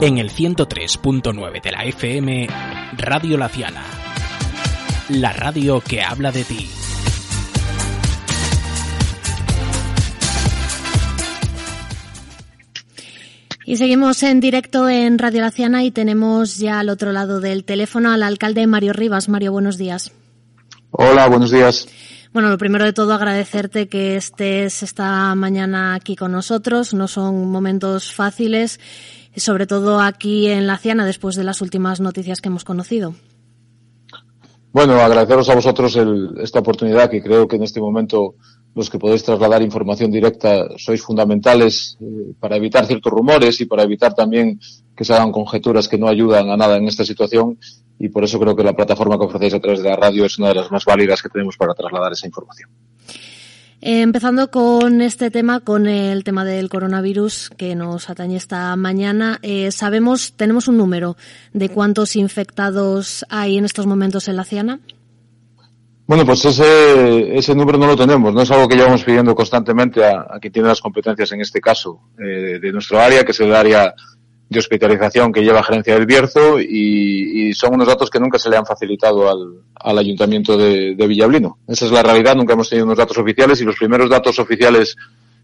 En el 103.9 de la FM, Radio Laciana. La radio que habla de ti. Y seguimos en directo en Radio Laciana y tenemos ya al otro lado del teléfono al alcalde Mario Rivas. Mario, buenos días. Hola, buenos días. Bueno, lo primero de todo agradecerte que estés esta mañana aquí con nosotros. No son momentos fáciles, sobre todo aquí en Laciana después de las últimas noticias que hemos conocido. Bueno, agradeceros a vosotros el, esta oportunidad que creo que en este momento los que podéis trasladar información directa sois fundamentales eh, para evitar ciertos rumores y para evitar también que se hagan conjeturas que no ayudan a nada en esta situación y por eso creo que la plataforma que ofrecéis a través de la radio es una de las más válidas que tenemos para trasladar esa información. Empezando con este tema, con el tema del coronavirus que nos atañe esta mañana, eh, sabemos, tenemos un número de cuántos infectados hay en estos momentos en la Ciana. Bueno, pues ese, número no lo tenemos, no es algo que llevamos pidiendo constantemente a, a quien tiene las competencias en este caso eh, de nuestro área, que es el área de hospitalización que lleva gerencia del Bierzo y, son unos datos que nunca se le han facilitado al, al ayuntamiento de, Villablino. Esa es la realidad, nunca hemos tenido unos datos oficiales y los primeros datos oficiales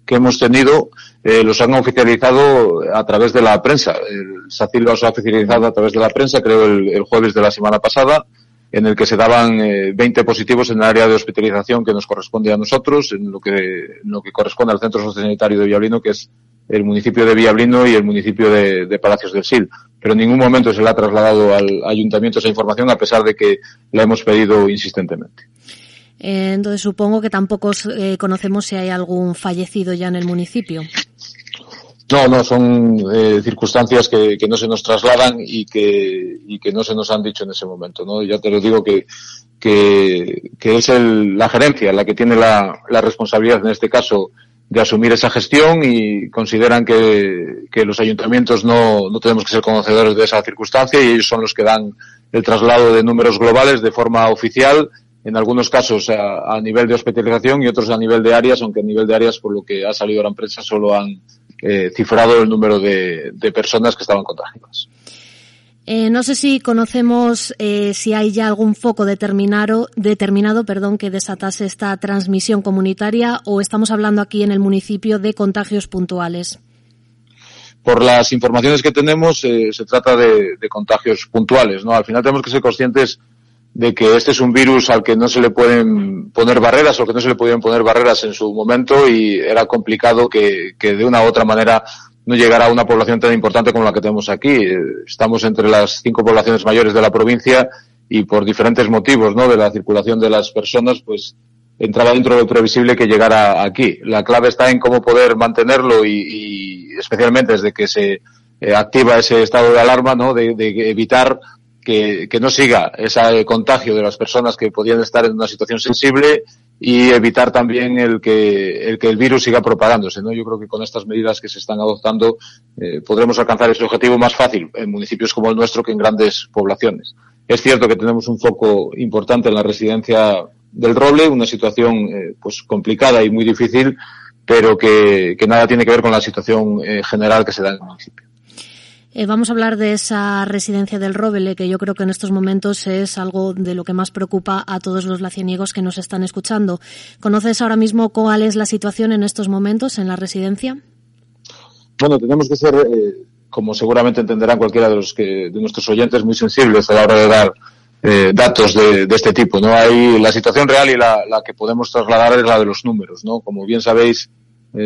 que hemos tenido eh, los han oficializado a través de la prensa. El SACIL los ha oficializado a través de la prensa, creo, el jueves de la semana pasada en el que se daban eh, 20 positivos en el área de hospitalización que nos corresponde a nosotros, en lo que, en lo que corresponde al Centro Sociosanitario de Villablino, que es el municipio de Villablino y el municipio de, de, Palacios del Sil. Pero en ningún momento se le ha trasladado al ayuntamiento esa información, a pesar de que la hemos pedido insistentemente. Eh, entonces supongo que tampoco eh, conocemos si hay algún fallecido ya en el municipio. No, no, son eh, circunstancias que, no se nos trasladan y que, y que no se nos han dicho en ese momento, ¿no? Ya te lo digo que, que, es el, la gerencia la que tiene la, la, responsabilidad en este caso de asumir esa gestión y consideran que, los ayuntamientos no, no tenemos que ser conocedores de esa circunstancia y ellos son los que dan el traslado de números globales de forma oficial en algunos casos a, a, nivel de hospitalización y otros a nivel de áreas, aunque a nivel de áreas, por lo que ha salido la empresa, solo han eh, cifrado el número de, de, personas que estaban contagiadas. Eh, no sé si conocemos eh, si hay ya algún foco determinado, determinado perdón, que desatase esta transmisión comunitaria o estamos hablando aquí en el municipio de contagios puntuales. Por las informaciones que tenemos, se trata de, de, contagios puntuales. ¿no? Al final tenemos que ser conscientes de que este es un virus al que no se le pueden poner barreras o que no se le podían poner barreras en su momento y era complicado que, que de una u otra manera no llegara a una población tan importante como la que tenemos aquí. Estamos entre las cinco poblaciones mayores de la provincia y por diferentes motivos, ¿no? De la circulación de las personas, pues entraba dentro de lo previsible que llegara aquí. La clave está en cómo poder mantenerlo y, y especialmente desde que se eh, activa ese estado de alarma, ¿no? De, de evitar que, que, no siga ese contagio de las personas que podían estar en una situación sensible y evitar también el que el, que el virus siga propagándose. ¿no? Yo creo que con estas medidas que se están adoptando eh, podremos alcanzar ese objetivo más fácil en municipios como el nuestro que en grandes poblaciones. Es cierto que tenemos un foco importante en la residencia del Roble, una situación eh, pues complicada y muy difícil, pero que, que, nada tiene que ver con la situación eh, general que se da en el municipio. Eh, vamos a hablar de esa residencia del Róbele, que yo creo que en estos momentos es algo de lo que más preocupa a todos los lacieniegos que nos están escuchando. ¿Conoces ahora mismo cuál es la situación en estos momentos en la residencia? Bueno, tenemos que ser, eh, como seguramente entenderán cualquiera de los que de nuestros oyentes, muy sensibles a la hora de dar eh, datos de, este tipo. No hay la situación real y la, la, que podemos trasladar es la de los números. No, como bien sabéis,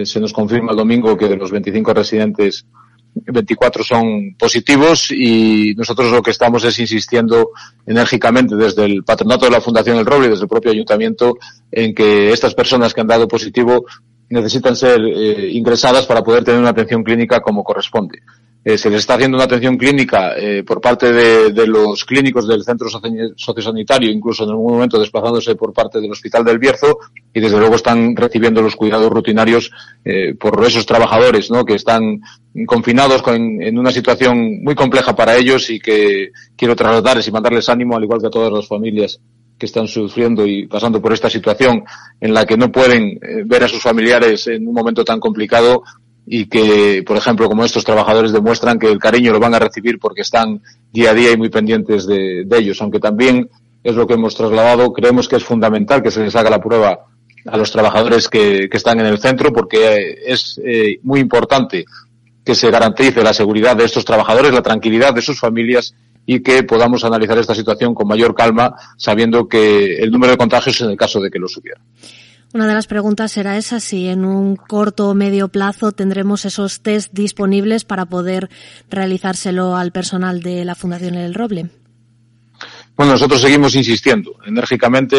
se nos confirma el domingo que de los 25 residentes 24 son positivos y nosotros lo que estamos es insistiendo enérgicamente desde el patronato de la Fundación El Roble y desde el propio ayuntamiento en que estas personas que han dado positivo necesitan ser eh, ingresadas para poder tener una atención clínica como corresponde. Eh, se les está haciendo una atención clínica eh, por parte de, los clínicos del centro sociosanitario, incluso en algún momento desplazándose por parte del Hospital del Bierzo, y desde luego están recibiendo los cuidados rutinarios eh, por esos trabajadores ¿no? que están confinados con, en una situación muy compleja para ellos y que quiero trasladarles y mandarles ánimo, al igual que a todas las familias que están sufriendo y pasando por esta situación en la que no pueden ver a sus familiares en un momento tan complicado, y que, por ejemplo, como estos trabajadores demuestran que el cariño lo van a recibir porque están día a día y muy pendientes de, ellos, aunque también es lo que hemos trasladado, creemos que es fundamental que se les haga la prueba a los trabajadores que, están en el centro porque es eh, muy importante que se garantice la seguridad de estos trabajadores, la tranquilidad de sus familias y que podamos analizar esta situación con mayor calma, sabiendo que el número de contagios en el caso de que lo subiera. Una de las preguntas será esa, si en un corto o medio plazo tendremos esos test disponibles para poder realizárselo al personal de la Fundación El Roble. Bueno, nosotros seguimos insistiendo enérgicamente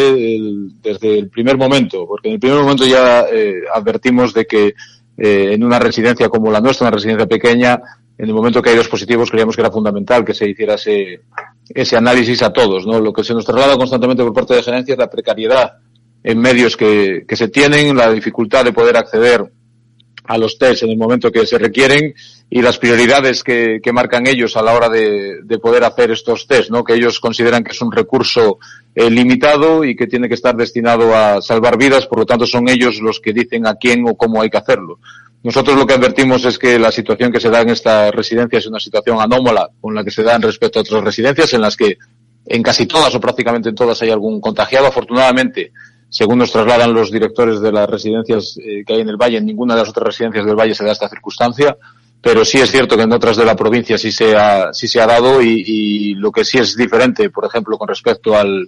desde el primer momento, porque en el primer momento ya eh, advertimos de que eh, en una residencia como la nuestra, una residencia pequeña, en el momento que hay dos positivos creíamos que era fundamental que se hiciera ese, ese análisis a todos. ¿no? Lo que se nos traslada constantemente por parte de gerencia es la precariedad en medios que, que se tienen, la dificultad de poder acceder a los test en el momento que se requieren y las prioridades que, que marcan ellos a la hora de, de, poder hacer estos test, ¿no? que ellos consideran que es un recurso eh, limitado y que tiene que estar destinado a salvar vidas, por lo tanto son ellos los que dicen a quién o cómo hay que hacerlo. Nosotros lo que advertimos es que la situación que se da en esta residencia es una situación anómala con la que se da en respecto a otras residencias en las que en casi todas o prácticamente en todas hay algún contagiado. Afortunadamente, según nos trasladan los directores de las residencias eh, que hay en el Valle, en ninguna de las otras residencias del Valle se da esta circunstancia, pero sí es cierto que en otras de la provincia sí se ha, sí se ha dado y, y lo que sí es diferente, por ejemplo, con respecto al,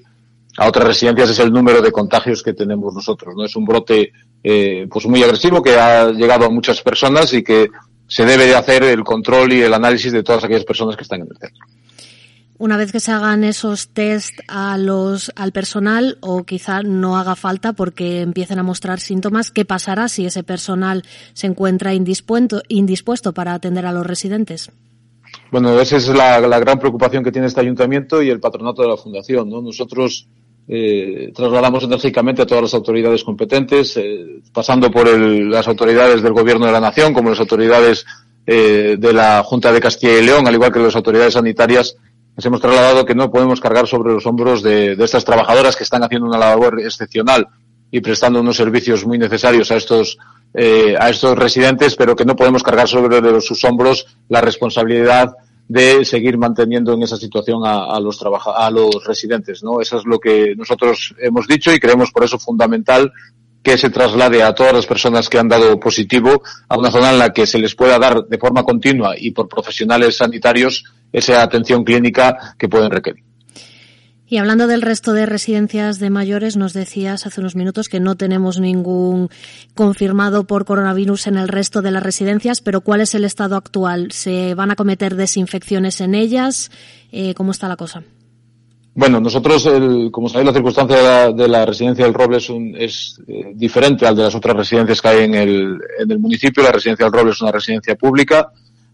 a otras residencias es el número de contagios que tenemos nosotros. No es un brote eh, pues muy agresivo que ha llegado a muchas personas y que se debe de hacer el control y el análisis de todas aquellas personas que están en el centro una vez que se hagan esos test al personal o quizá no haga falta porque empiecen a mostrar síntomas, ¿qué pasará si ese personal se encuentra indispuesto, para atender a los residentes? Bueno, esa es la, gran preocupación que tiene este ayuntamiento y el patronato de la fundación. ¿no? Nosotros eh, trasladamos enérgicamente a todas las autoridades competentes, eh, pasando por las autoridades del Gobierno de la Nación, como las autoridades eh, de la Junta de Castilla y León, al igual que las autoridades sanitarias, nos hemos trasladado que no podemos cargar sobre los hombros de, estas trabajadoras que están haciendo una labor excepcional y prestando unos servicios muy necesarios a estos eh, a estos residentes, pero que no podemos cargar sobre sus hombros la responsabilidad de seguir manteniendo en esa situación a, los a los residentes, ¿no? Eso es lo que nosotros hemos dicho y creemos por eso fundamental que se traslade a todas las personas que han dado positivo a una zona en la que se les pueda dar de forma continua y por profesionales sanitarios esa atención clínica que pueden requerir. Y hablando del resto de residencias de mayores, nos decías hace unos minutos que no tenemos ningún confirmado por coronavirus en el resto de las residencias, pero ¿cuál es el estado actual? ¿Se van a cometer desinfecciones en ellas? Eh, ¿Cómo está la cosa? Bueno, nosotros, el, como sabéis, la circunstancia de la, residencia del Roble es, eh, diferente al de las otras residencias que hay en el, en el municipio. La residencia del Roble es una residencia pública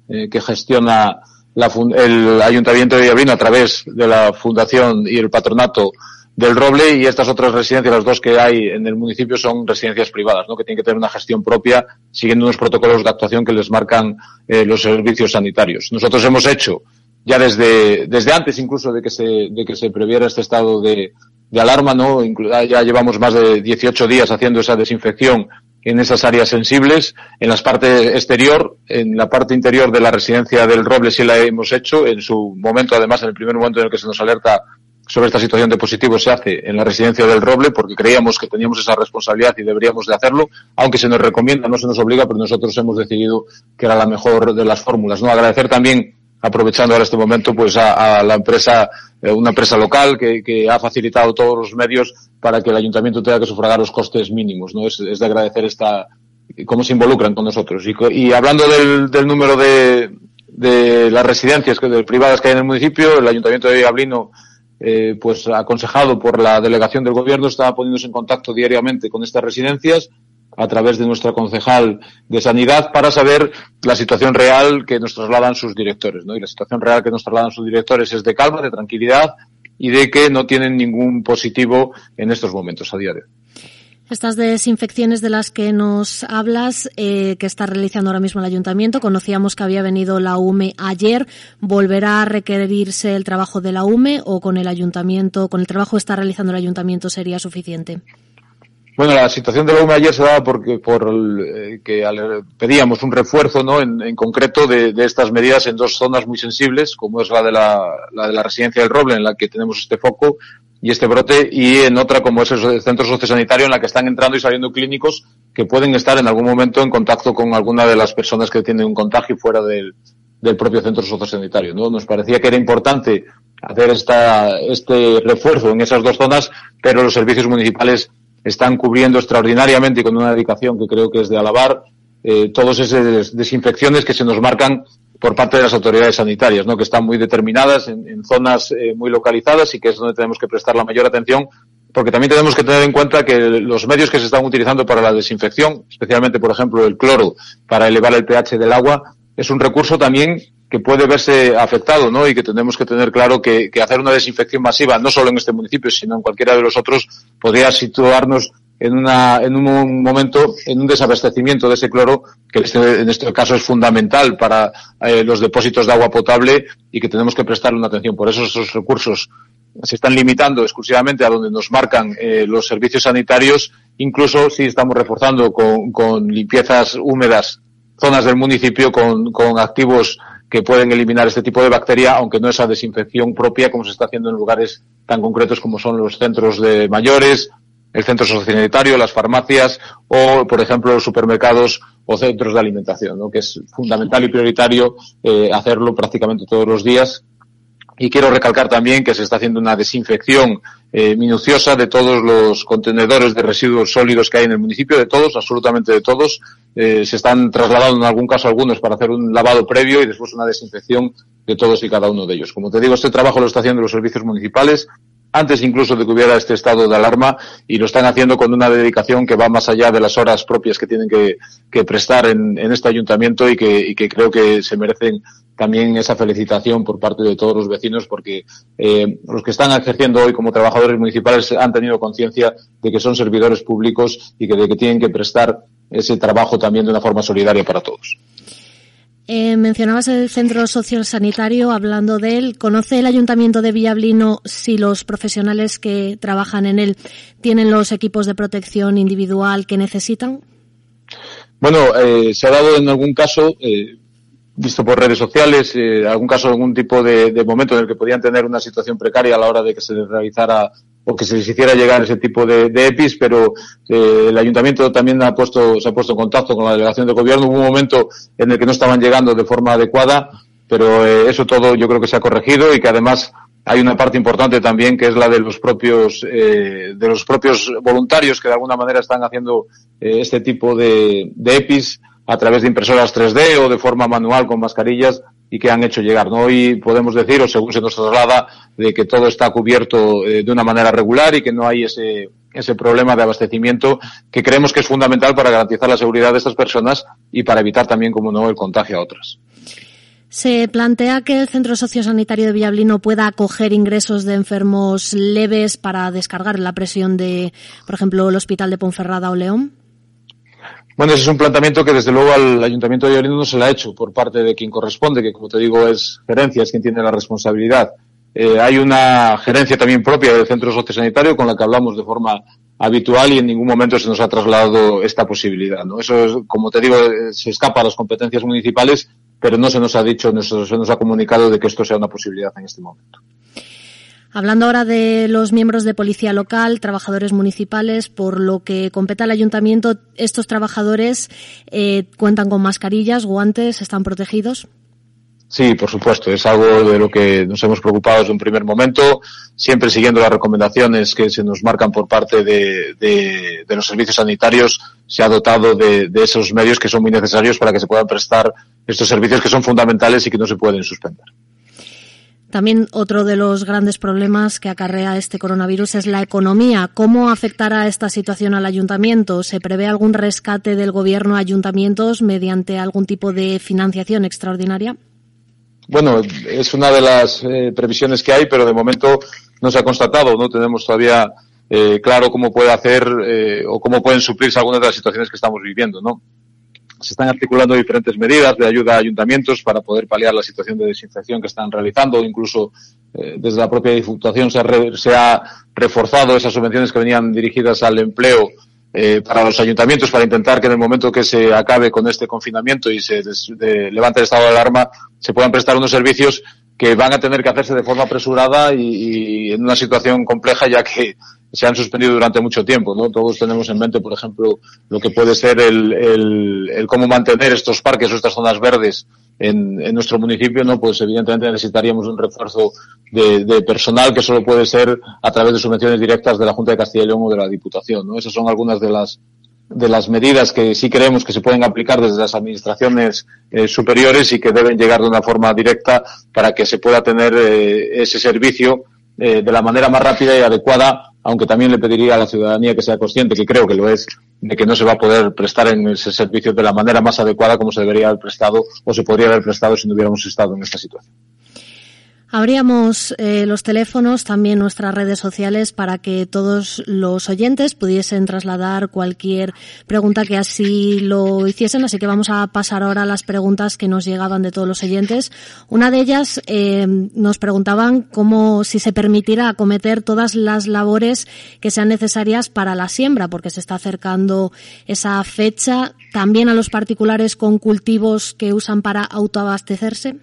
eh, que gestiona la, el Ayuntamiento de Villablino a través de la Fundación y el Patronato del Roble y estas otras residencias, las dos que hay en el municipio, son residencias privadas, ¿no? que tienen que tener una gestión propia siguiendo unos protocolos de actuación que les marcan eh, los servicios sanitarios. Nosotros hemos hecho ya desde, desde antes incluso de que se, de que se previera este estado de, de alarma, ¿no? Ya llevamos más de 18 días haciendo esa desinfección en esas áreas sensibles, en las partes exterior, en la parte interior de la residencia del Roble sí la hemos hecho, en su momento, además, en el primer momento en el que se nos alerta sobre esta situación de positivo se hace en la residencia del Roble porque creíamos que teníamos esa responsabilidad y deberíamos de hacerlo, aunque se nos recomienda, no se nos obliga, pero nosotros hemos decidido que era la mejor de las fórmulas. ¿no? Agradecer también aprovechando ahora este momento pues a, la empresa, eh, una empresa local que, que, ha facilitado todos los medios para que el ayuntamiento tenga que sufragar los costes mínimos, ¿no? Es, es de agradecer esta, cómo se involucran con nosotros. Y, y hablando del, del número de, de las residencias de, privadas que hay en el municipio, el ayuntamiento de Villablino eh, pues aconsejado por la delegación del gobierno está poniéndose en contacto diariamente con estas residencias a través de nuestra concejal de Sanidad para saber la situación real que nos trasladan sus directores. ¿no? Y la situación real que nos trasladan sus directores es de calma, de tranquilidad y de que no tienen ningún positivo en estos momentos a hoy. Estas desinfecciones de las que nos hablas, eh, que está realizando ahora mismo el ayuntamiento, conocíamos que había venido la UME ayer. ¿Volverá a requerirse el trabajo de la UME o con el ayuntamiento, con el trabajo que está realizando el ayuntamiento sería suficiente? Bueno, la situación de la UME ayer se daba porque por eh, que pedíamos un refuerzo, ¿no? En, concreto de, estas medidas en dos zonas muy sensibles, como es la de la, la de la residencia del Roble, en la que tenemos este foco y este brote, y en otra como es el centro sociosanitario, en la que están entrando y saliendo clínicos que pueden estar en algún momento en contacto con alguna de las personas que tienen un contagio fuera del, del propio centro sociosanitario, ¿no? Nos parecía que era importante hacer esta, este refuerzo en esas dos zonas, pero los servicios municipales están cubriendo extraordinariamente y con una dedicación que creo que es de alabar eh, todas esas desinfecciones que se nos marcan por parte de las autoridades sanitarias, ¿no? que están muy determinadas en, zonas eh, muy localizadas y que es donde tenemos que prestar la mayor atención, porque también tenemos que tener en cuenta que los medios que se están utilizando para la desinfección, especialmente, por ejemplo, el cloro para elevar el pH del agua, es un recurso también que puede verse afectado, ¿no? Y que tenemos que tener claro que, hacer una desinfección masiva, no solo en este municipio, sino en cualquiera de los otros, podría situarnos en, una, en un momento, en un desabastecimiento de ese cloro, que este, en este caso es fundamental para eh, los depósitos de agua potable y que tenemos que prestarle una atención. Por eso esos recursos se están limitando exclusivamente a donde nos marcan eh, los servicios sanitarios, incluso si estamos reforzando con, con limpiezas húmedas zonas del municipio con, con activos que pueden eliminar este tipo de bacteria, aunque no esa desinfección propia como se está haciendo en lugares tan concretos como son los centros de mayores, el centro sociosanitario, las farmacias o, por ejemplo, los supermercados o centros de alimentación, ¿no? que es fundamental y prioritario eh, hacerlo prácticamente todos los días y quiero recalcar también que se está haciendo una desinfección eh, minuciosa de todos los contenedores de residuos sólidos que hay en el municipio, de todos, absolutamente de todos. Eh, se están trasladando en algún caso algunos para hacer un lavado previo y después una desinfección de todos y cada uno de ellos. Como te digo, este trabajo lo está haciendo los servicios municipales antes incluso de que hubiera este estado de alarma y lo están haciendo con una dedicación que va más allá de las horas propias que tienen que, prestar en, este ayuntamiento y que creo que se merecen también esa felicitación por parte de todos los vecinos porque eh, los que están ejerciendo hoy como trabajadores municipales han tenido conciencia de que son servidores públicos y que de que tienen que prestar ese trabajo también de una forma solidaria para todos. Eh, mencionabas el centro social sanitario, hablando de él. ¿Conoce el ayuntamiento de Villablino si los profesionales que trabajan en él tienen los equipos de protección individual que necesitan? Bueno, eh, se ha dado en algún caso, eh, visto por redes sociales, eh, algún caso, algún tipo de, momento en el que podían tener una situación precaria a la hora de que se les realizara o que se les hiciera llegar ese tipo de, EPIs, pero eh, el ayuntamiento también ha puesto, se ha puesto en contacto con la delegación de gobierno. Hubo un momento en el que no estaban llegando de forma adecuada, pero eh, eso todo yo creo que se ha corregido y que además hay una parte importante también que es la de los propios eh, de los propios voluntarios que de alguna manera están haciendo este tipo de EPIs a través de impresoras 3D o de forma manual con mascarillas y que han hecho llegar. ¿no? Hoy podemos decir, o según se nos traslada, de que todo está cubierto eh, de una manera regular y que no hay ese, ese problema de abastecimiento que creemos que es fundamental para garantizar la seguridad de estas personas y para evitar también, como no, el contagio a otras. Se plantea que el Centro Sociosanitario de Villablino pueda acoger ingresos de enfermos leves para descargar la presión de, por ejemplo, el Hospital de Ponferrada o León. Bueno, ese es un planteamiento que desde luego al Ayuntamiento de Llorino no se le ha hecho por parte de quien corresponde, que como te digo es gerencia, es quien tiene la responsabilidad. Eh, hay una gerencia también propia del centro sociosanitario con la que hablamos de forma habitual y en ningún momento se nos ha trasladado esta posibilidad. ¿no? Eso, es, como te digo, eh, se escapa a las competencias municipales, pero no se nos ha dicho, no se nos ha comunicado de que esto sea una posibilidad en este momento. Hablando ahora de los miembros de policía local, trabajadores municipales, por lo que compete al ayuntamiento, estos trabajadores eh, cuentan con mascarillas, guantes, están protegidos. Sí, por supuesto, es algo de lo que nos hemos preocupado desde un primer momento, siempre siguiendo las recomendaciones que se nos marcan por parte de, los servicios sanitarios, se ha dotado de, esos medios que son muy necesarios para que se puedan prestar estos servicios que son fundamentales y que no se pueden suspender. También otro de los grandes problemas que acarrea este coronavirus es la economía. ¿Cómo afectará esta situación al ayuntamiento? ¿Se prevé algún rescate del gobierno a ayuntamientos mediante algún tipo de financiación extraordinaria? Bueno, es una de las eh, previsiones que hay, pero de momento no se ha constatado. No tenemos todavía eh, claro cómo puede hacer eh, o cómo pueden suplirse algunas de las situaciones que estamos viviendo, ¿no? Se están articulando diferentes medidas de ayuda a ayuntamientos para poder paliar la situación de desinfección que están realizando. Incluso eh, desde la propia Diputación se ha, se ha, reforzado esas subvenciones que venían dirigidas al empleo eh, para los ayuntamientos para intentar que en el momento que se acabe con este confinamiento y se levante el estado de alarma se puedan prestar unos servicios que van a tener que hacerse de forma apresurada y, en una situación compleja ya que se han suspendido durante mucho tiempo, ¿no? Todos tenemos en mente, por ejemplo, lo que puede ser el, cómo mantener estos parques o estas zonas verdes en, en, nuestro municipio, ¿no? Pues evidentemente necesitaríamos un refuerzo de, de, personal que solo puede ser a través de subvenciones directas de la Junta de Castilla y León o de la Diputación, ¿no? Esas son algunas de las de las medidas que sí creemos que se pueden aplicar desde las administraciones eh, superiores y que deben llegar de una forma directa para que se pueda tener eh, ese servicio eh, de la manera más rápida y adecuada, aunque también le pediría a la ciudadanía que sea consciente, que creo que lo es, de que no se va a poder prestar en ese servicio de la manera más adecuada como se debería haber prestado o se podría haber prestado si no hubiéramos estado en esta situación. Abríamos eh, los teléfonos, también nuestras redes sociales, para que todos los oyentes pudiesen trasladar cualquier pregunta que así lo hiciesen. Así que vamos a pasar ahora a las preguntas que nos llegaban de todos los oyentes. Una de ellas eh, nos preguntaban cómo si se permitirá acometer todas las labores que sean necesarias para la siembra, porque se está acercando esa fecha. También a los particulares con cultivos que usan para autoabastecerse.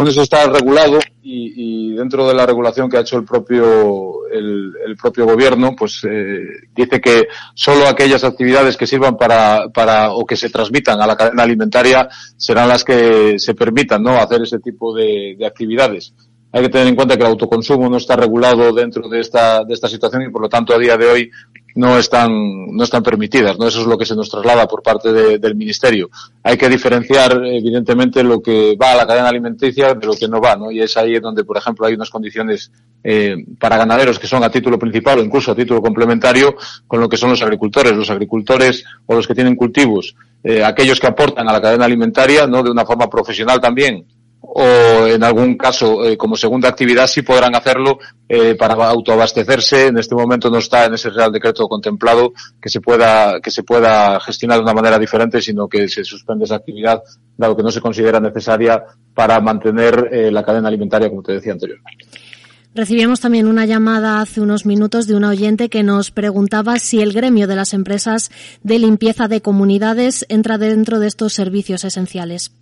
Bueno, eso está regulado y, dentro de la regulación que ha hecho el propio el, el propio gobierno, pues eh, dice que solo aquellas actividades que sirvan para, para o que se transmitan a la cadena alimentaria serán las que se permitan, ¿no? Hacer ese tipo de, de actividades. Hay que tener en cuenta que el autoconsumo no está regulado dentro de esta, de esta situación y por lo tanto a día de hoy no están, no están permitidas, ¿no? Eso es lo que se nos traslada por parte de, del Ministerio. Hay que diferenciar, evidentemente, lo que va a la cadena alimenticia de lo que no va, ¿no? Y es ahí donde, por ejemplo, hay unas condiciones eh, para ganaderos que son a título principal o incluso a título complementario con lo que son los agricultores. Los agricultores o los que tienen cultivos, eh, aquellos que aportan a la cadena alimentaria, ¿no? De una forma profesional también, o en algún caso eh, como segunda actividad sí podrán hacerlo eh, para autoabastecerse. En este momento no está en ese Real Decreto contemplado que se pueda que se pueda gestionar de una manera diferente, sino que se suspende esa actividad dado que no se considera necesaria para mantener eh, la cadena alimentaria, como te decía anteriormente. Recibimos también una llamada hace unos minutos de un oyente que nos preguntaba si el gremio de las empresas de limpieza de comunidades entra dentro de estos servicios esenciales.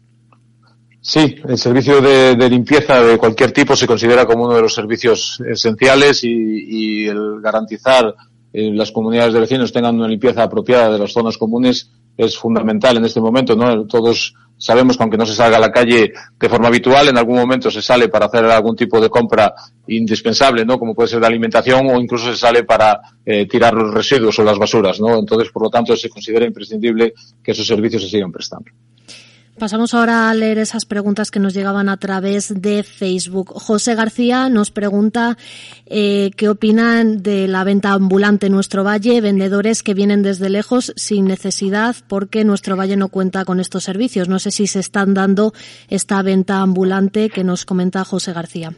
Sí, el servicio de, limpieza de cualquier tipo se considera como uno de los servicios esenciales y, y el garantizar eh, las comunidades de vecinos tengan una limpieza apropiada de las zonas comunes es fundamental en este momento, ¿no? Todos sabemos que aunque no se salga a la calle de forma habitual, en algún momento se sale para hacer algún tipo de compra indispensable, ¿no? Como puede ser la alimentación o incluso se sale para eh, tirar los residuos o las basuras, ¿no? Entonces, por lo tanto, se considera imprescindible que esos servicios se sigan prestando. Pasamos ahora a leer esas preguntas que nos llegaban a través de Facebook. José García nos pregunta eh, qué opinan de la venta ambulante en nuestro valle, vendedores que vienen desde lejos sin necesidad porque nuestro valle no cuenta con estos servicios. No sé si se están dando esta venta ambulante que nos comenta José García.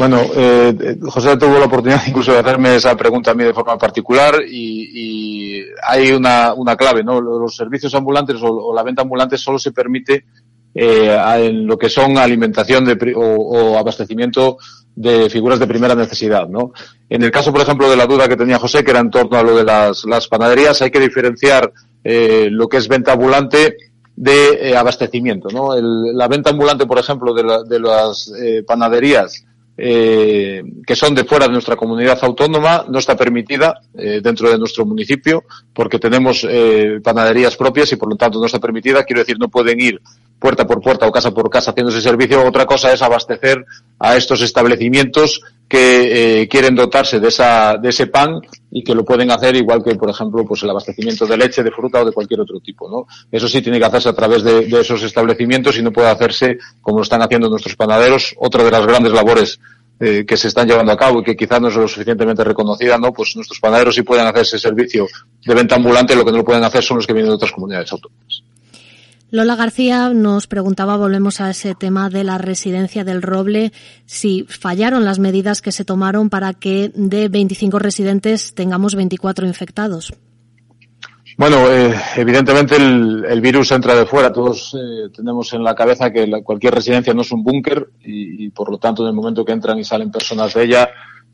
Bueno, eh, José tuvo la oportunidad incluso de hacerme esa pregunta a mí de forma particular y, hay una, una, clave, ¿no? Los servicios ambulantes o, o, la venta ambulante solo se permite eh, en lo que son alimentación de, o, o, abastecimiento de figuras de primera necesidad, ¿no? En el caso, por ejemplo, de la duda que tenía José, que era en torno a lo de las, las panaderías, hay que diferenciar eh, lo que es venta ambulante de eh, abastecimiento, ¿no? El, la venta ambulante, por ejemplo, de, la, de las eh, panaderías eh, que son de fuera de nuestra comunidad autónoma no está permitida eh, dentro de nuestro municipio porque tenemos eh, panaderías propias y por lo tanto no está permitida. Quiero decir, no pueden ir puerta por puerta o casa por casa haciendo ese servicio. Otra cosa es abastecer a estos establecimientos que eh, quieren dotarse de, esa, de ese pan y que lo pueden hacer igual que, por ejemplo, pues el abastecimiento de leche, de fruta o de cualquier otro tipo, ¿no? Eso sí tiene que hacerse a través de, de esos establecimientos y no puede hacerse como lo están haciendo nuestros panaderos. Otra de las grandes labores eh, que se están llevando a cabo y que quizás no es lo suficientemente reconocida, ¿no? Pues nuestros panaderos sí pueden hacer ese servicio de venta ambulante, lo que no lo pueden hacer son los que vienen de otras comunidades autónomas. Lola García nos preguntaba, volvemos a ese tema de la residencia del Roble, si fallaron las medidas que se tomaron para que de 25 residentes tengamos 24 infectados. Bueno, eh, evidentemente el, virus entra de fuera. Todos eh, tenemos en la cabeza que cualquier residencia no es un búnker y, y, por lo tanto en el momento que entran y salen personas de ella,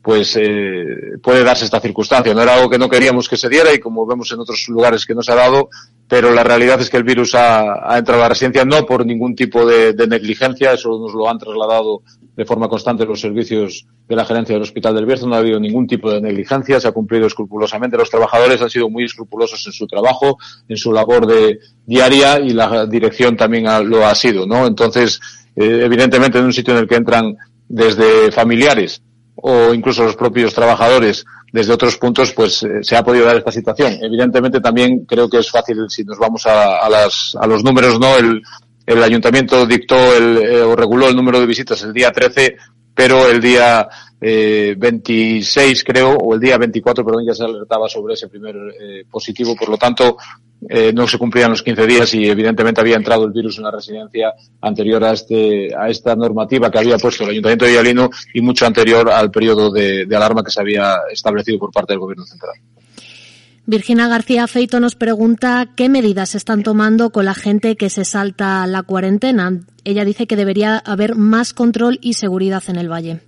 pues eh, puede darse esta circunstancia. No era algo que no queríamos que se diera y como vemos en otros lugares que no se ha dado, pero la realidad es que el virus ha, ha entrado a la residencia no por ningún tipo de, de, negligencia, eso nos lo han trasladado de forma constante los servicios de la gerencia del Hospital del Bierzo, no ha habido ningún tipo de negligencia, se ha cumplido escrupulosamente, los trabajadores han sido muy escrupulosos en su trabajo, en su labor de diaria y la dirección también ha, lo ha sido, ¿no? Entonces, eh, evidentemente en un sitio en el que entran desde familiares o incluso los propios trabajadores desde otros puntos, pues eh, se ha podido dar esta situación. Evidentemente también creo que es fácil, si nos vamos a, a, las, a los números, ¿no? El, el ayuntamiento dictó el, eh, o reguló el número de visitas el día 13, pero el día eh, 26 creo, o el día 24, perdón, ya se alertaba sobre ese primer eh, positivo. Por lo tanto, eh, no se cumplían los 15 días y evidentemente había entrado el virus en la residencia anterior a este a esta normativa que había puesto el Ayuntamiento de Villalino y mucho anterior al periodo de, de alarma que se había establecido por parte del Gobierno Central. Virginia García Feito nos pregunta qué medidas se están tomando con la gente que se salta la cuarentena. Ella dice que debería haber más control y seguridad en el valle.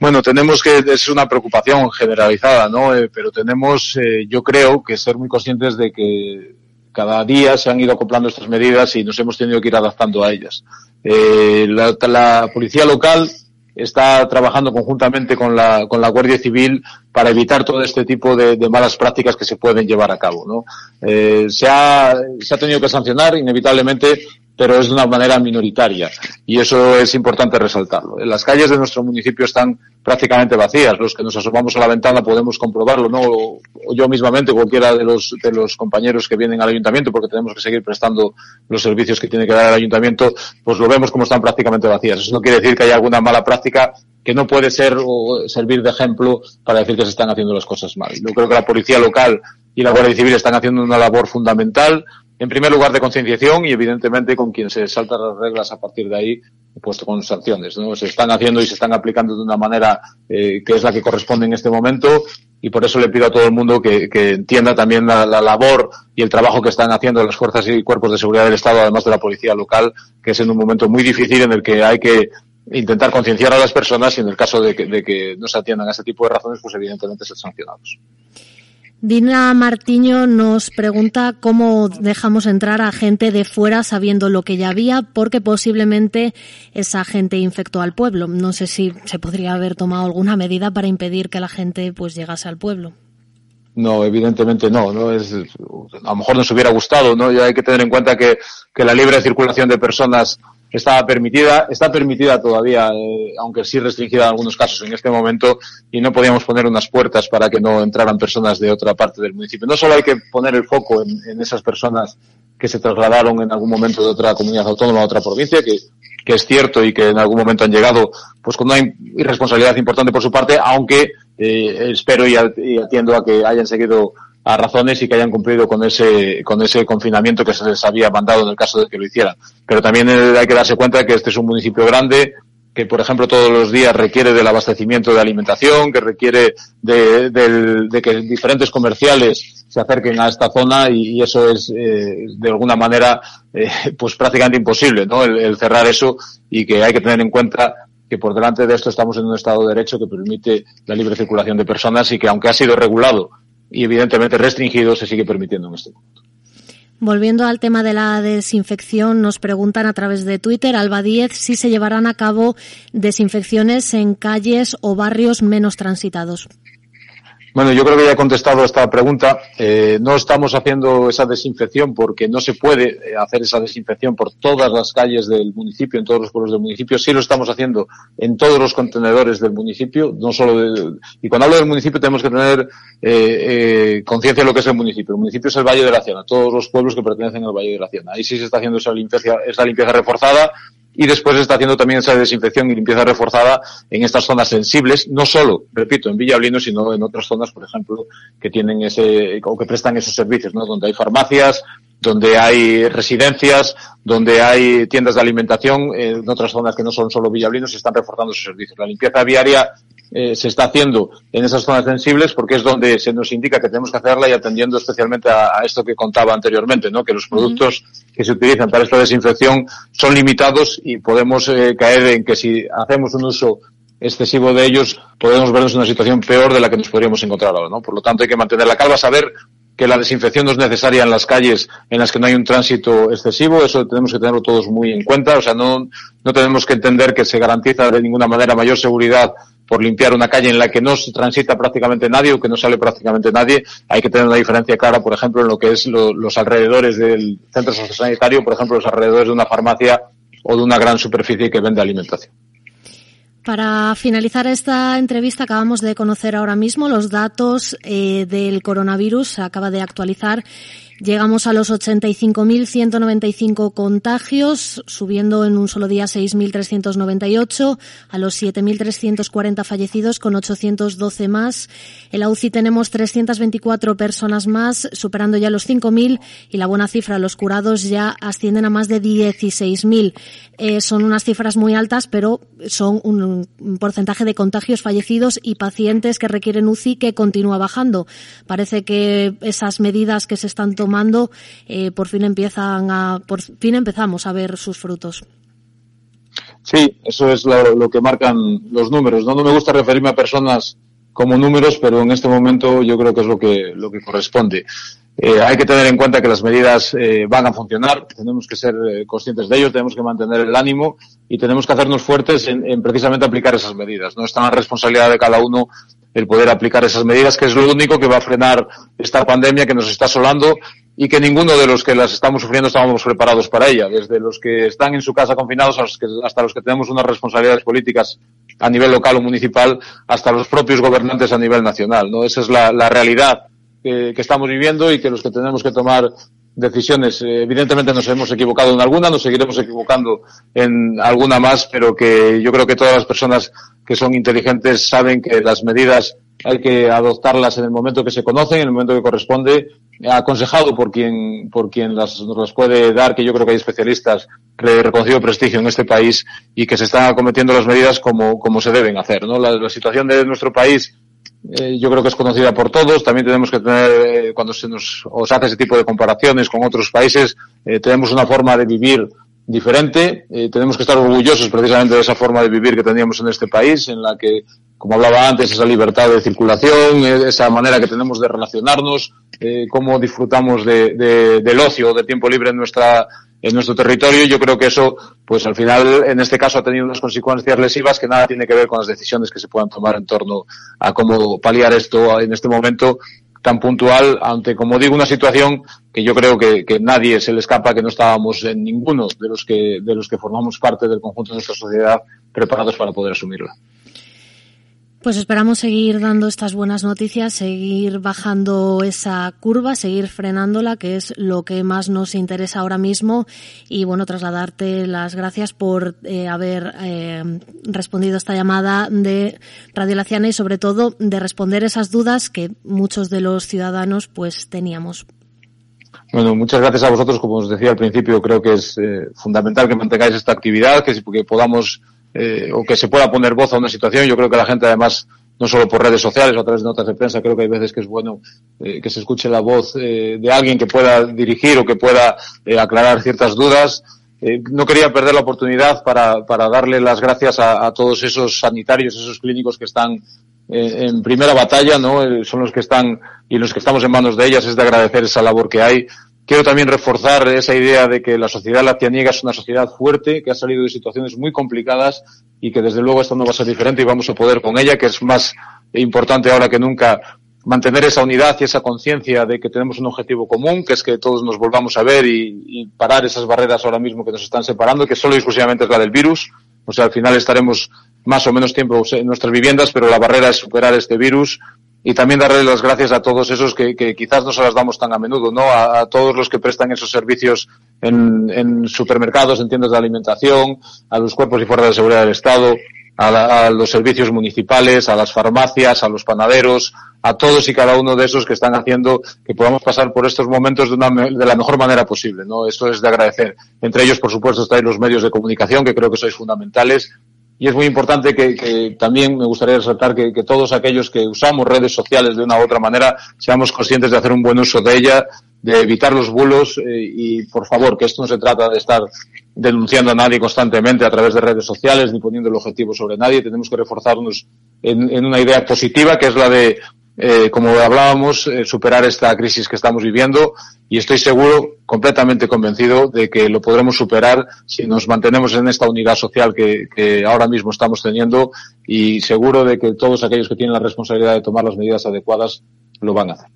Bueno, tenemos que, es una preocupación generalizada, ¿no? Eh, pero tenemos, eh, yo creo, que ser muy conscientes de que cada día se han ido acoplando estas medidas y nos hemos tenido que ir adaptando a ellas. Eh, la, la, policía local está trabajando conjuntamente con la, con la Guardia Civil para evitar todo este tipo de, malas prácticas que se pueden llevar a cabo, ¿no? Eh, se, ha, se ha tenido que sancionar inevitablemente pero es de una manera minoritaria y eso es importante resaltarlo. Las calles de nuestro municipio están prácticamente vacías. Los que nos asomamos a la ventana podemos comprobarlo, ¿no? O yo mismamente, cualquiera de los, de los compañeros que vienen al ayuntamiento, porque tenemos que seguir prestando los servicios que tiene que dar el ayuntamiento, pues lo vemos como están prácticamente vacías. Eso no quiere decir que haya alguna mala práctica que no puede ser o servir de ejemplo para decir que se están haciendo las cosas mal. Yo creo que la policía local y la Guardia Civil están haciendo una labor fundamental en primer lugar de concienciación y evidentemente con quien se salta las reglas a partir de ahí, puesto con sanciones. ¿no? Se están haciendo y se están aplicando de una manera eh, que es la que corresponde en este momento y por eso le pido a todo el mundo que, que entienda también la, la, labor y el trabajo que están haciendo las fuerzas y cuerpos de seguridad del Estado, además de la policía local, que es en un momento muy difícil en el que hay que intentar concienciar a las personas y en el caso de que, de que no se atiendan a ese tipo de razones, pues evidentemente ser sancionados. Dina Martiño nos pregunta cómo dejamos entrar a gente de fuera sabiendo lo que ya había, porque posiblemente esa gente infectó al pueblo. No sé si se podría haber tomado alguna medida para impedir que la gente pues llegase al pueblo. No, evidentemente no, no es, a lo mejor nos hubiera gustado, ¿no? Ya hay que tener en cuenta que, que la libre circulación de personas estaba permitida, está permitida todavía, eh, aunque sí restringida en algunos casos en este momento, y no podíamos poner unas puertas para que no entraran personas de otra parte del municipio. No solo hay que poner el foco en, esas personas que se trasladaron en algún momento de otra comunidad autónoma a otra provincia, que, que es cierto y que en algún momento han llegado pues con una irresponsabilidad importante por su parte, aunque eh, espero y atiendo a que hayan seguido a razones y que hayan cumplido con ese, con ese confinamiento que se les había mandado en el caso de que lo hicieran. Pero también hay que darse cuenta que este es un municipio grande, que por ejemplo todos los días requiere del abastecimiento de alimentación, que requiere de, de, de que diferentes comerciales se acerquen a esta zona y, y eso es eh, de alguna manera eh, pues prácticamente imposible, ¿no? El, el cerrar eso y que hay que tener en cuenta que por delante de esto estamos en un Estado de Derecho que permite la libre circulación de personas y que aunque ha sido regulado y evidentemente restringido se sigue permitiendo en este momento. Volviendo al tema de la desinfección, nos preguntan a través de Twitter, Alba 10, si se llevarán a cabo desinfecciones en calles o barrios menos transitados. Bueno, yo creo que ya he contestado esta pregunta. Eh, no estamos haciendo esa desinfección porque no se puede eh, hacer esa desinfección por todas las calles del municipio, en todos los pueblos del municipio. Sí lo estamos haciendo en todos los contenedores del municipio, no solo de, y cuando hablo del municipio tenemos que tener eh, eh, conciencia de lo que es el municipio. El municipio es el Valle de la todos los pueblos que pertenecen al Valle de la. Ahí sí se está haciendo esa limpieza, esa limpieza reforzada y después está haciendo también esa desinfección y limpieza reforzada en estas zonas sensibles, no solo, repito, en Villablino, sino en otras zonas, por ejemplo, que tienen ese, o que prestan esos servicios, ¿no? Donde hay farmacias, donde hay residencias, donde hay tiendas de alimentación, en otras zonas que no son solo Villablino, se están reforzando esos servicios. La limpieza viaria eh, se está haciendo en esas zonas sensibles porque es donde se nos indica que tenemos que hacerla y atendiendo especialmente a, a esto que contaba anteriormente, ¿no? Que los productos uh -huh. que se utilizan para esta desinfección son limitados y podemos eh, caer en que si hacemos un uso excesivo de ellos, podemos vernos en una situación peor de la que nos podríamos encontrar ahora, ¿no? Por lo tanto, hay que mantener la calma, saber que la desinfección no es necesaria en las calles en las que no hay un tránsito excesivo, eso tenemos que tenerlo todos muy en cuenta, o sea, no, no tenemos que entender que se garantiza de ninguna manera mayor seguridad por limpiar una calle en la que no se transita prácticamente nadie o que no sale prácticamente nadie. Hay que tener una diferencia clara, por ejemplo, en lo que es los alrededores del centro sociosanitario, por ejemplo, los alrededores de una farmacia o de una gran superficie que vende alimentación. Para finalizar esta entrevista, acabamos de conocer ahora mismo los datos eh, del coronavirus. Se acaba de actualizar Llegamos a los 85.195 contagios, subiendo en un solo día 6.398, a los 7.340 fallecidos con 812 más. En la UCI tenemos 324 personas más, superando ya los 5.000 y la buena cifra, los curados ya ascienden a más de 16.000. Eh, son unas cifras muy altas, pero son un, un porcentaje de contagios fallecidos y pacientes que requieren UCI que continúa bajando. Parece que esas medidas que se están tomando eh, por fin empiezan a, por fin empezamos a ver sus frutos. Sí, eso es lo, que marcan los números. ¿no? no me gusta referirme a personas como números, pero en este momento yo creo que es lo que, lo que corresponde. Eh, hay que tener en cuenta que las medidas eh, van a funcionar, tenemos que ser conscientes de ello, tenemos que mantener el ánimo y tenemos que hacernos fuertes en, en, precisamente aplicar esas medidas. No está en la responsabilidad de cada uno el poder aplicar esas medidas, que es lo único que va a frenar esta pandemia que nos está asolando y que ninguno de los que las estamos sufriendo estábamos preparados para ella, desde los que están en su casa confinados hasta los que tenemos unas responsabilidades políticas a nivel local o municipal, hasta los propios gobernantes a nivel nacional. ¿no? Esa es la, realidad que, que, estamos viviendo y que los que tenemos que tomar decisiones, eh, evidentemente nos hemos equivocado en alguna, nos seguiremos equivocando en alguna más, pero que yo creo que todas las personas que son inteligentes saben que las medidas hay que adoptarlas en el momento que se conocen, en el momento que corresponde, aconsejado por quien, por quien las, nos las puede dar, que yo creo que hay especialistas de reconocido prestigio en este país y que se están acometiendo las medidas como, como se deben hacer. ¿no? La, situación de nuestro país eh, yo creo que es conocida por todos. También tenemos que tener, eh, cuando se nos os hace ese tipo de comparaciones con otros países, eh, tenemos una forma de vivir diferente. Tenemos que estar orgullosos precisamente de esa forma de vivir que teníamos en este país, en la que, como hablaba antes, esa libertad de circulación, eh, esa manera que tenemos de relacionarnos, eh, cómo disfrutamos de, de, del ocio, del tiempo libre en nuestra en nuestro territorio. Yo creo que eso, pues al final, en este caso, ha tenido unas consecuencias lesivas que nada tiene que ver con las decisiones que se puedan tomar en torno a cómo paliar esto en este momento tan puntual ante, como digo, una situación que yo creo que, que, nadie se le escapa, que no estábamos en ninguno de los que, de los que formamos parte del conjunto de nuestra sociedad preparados para poder asumirla. Pues esperamos seguir dando estas buenas noticias, seguir bajando esa curva, seguir frenándola, que es lo que más nos interesa ahora mismo. Y bueno, trasladarte las gracias por eh, haber eh, respondido esta llamada de Radio Laciana y sobre todo de responder esas dudas que muchos de los ciudadanos pues teníamos. Bueno, muchas gracias a vosotros. Como os decía al principio, creo que es eh, fundamental que mantengáis esta actividad, que, que podamos eh, o que se pueda poner voz a una situación. Yo creo que la gente, además, no solo por redes sociales o a través de notas de prensa, creo que hay veces que es bueno eh, que se escuche la voz eh, de alguien que pueda dirigir o que pueda eh, aclarar ciertas dudas. Eh, no quería perder la oportunidad para, para darle las gracias a, a, todos esos sanitarios, esos clínicos que están en primera batalla, ¿no? son los que están y los que estamos en manos de ellas es de agradecer esa labor que hay Quiero también reforzar esa idea de que la sociedad latianiega es una sociedad fuerte, que ha salido de situaciones muy complicadas y que desde luego esto no va a ser diferente y vamos a poder con ella, que es más importante ahora que nunca mantener esa unidad y esa conciencia de que tenemos un objetivo común, que es que todos nos volvamos a ver y, y, parar esas barreras ahora mismo que nos están separando, que solo y exclusivamente es la del virus. O sea, al final estaremos más o menos tiempo en nuestras viviendas, pero la barrera es superar este virus y también darle las gracias a todos esos que, quizás no se las damos tan a menudo, ¿no? A, todos los que prestan esos servicios en, supermercados, en tiendas de alimentación, a los cuerpos y fuerzas de seguridad del Estado, a, la, los servicios municipales, a las farmacias, a los panaderos, a todos y cada uno de esos que están haciendo que podamos pasar por estos momentos de, una, de la mejor manera posible, ¿no? Eso es de agradecer. Entre ellos, por supuesto, están los medios de comunicación, que creo que sois fundamentales, y es muy importante que, también me gustaría resaltar que, todos aquellos que usamos redes sociales de una u otra manera seamos conscientes de hacer un buen uso de ella, de evitar los bulos eh, y por favor que esto no se trata de estar denunciando a nadie constantemente a través de redes sociales ni poniendo el objetivo sobre nadie. Tenemos que reforzarnos en una idea positiva que es la de eh, como hablábamos, eh, superar esta crisis que estamos viviendo y estoy seguro, completamente convencido, de que lo podremos superar si nos mantenemos en esta unidad social que, ahora mismo estamos teniendo y seguro de que todos aquellos que tienen la responsabilidad de tomar las medidas adecuadas lo van a hacer.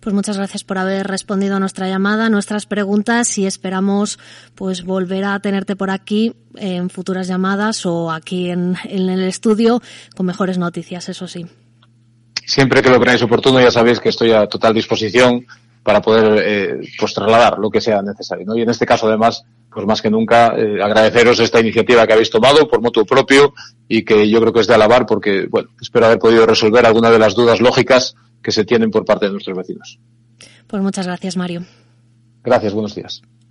Pues muchas gracias por haber respondido a nuestra llamada, nuestras preguntas y esperamos pues volver a tenerte por aquí en futuras llamadas o aquí en el estudio con mejores noticias, eso sí siempre que lo creáis oportuno ya sabéis que estoy a total disposición para poder eh, pues trasladar lo que sea necesario. ¿no? Y en este caso, además, pues más que nunca, eh, agradeceros esta iniciativa que habéis tomado por motu propio y que yo creo que es de alabar porque, bueno, espero haber podido resolver algunas de las dudas lógicas que se tienen por parte de nuestros vecinos. Pues muchas gracias, Mario. Gracias, buenos días.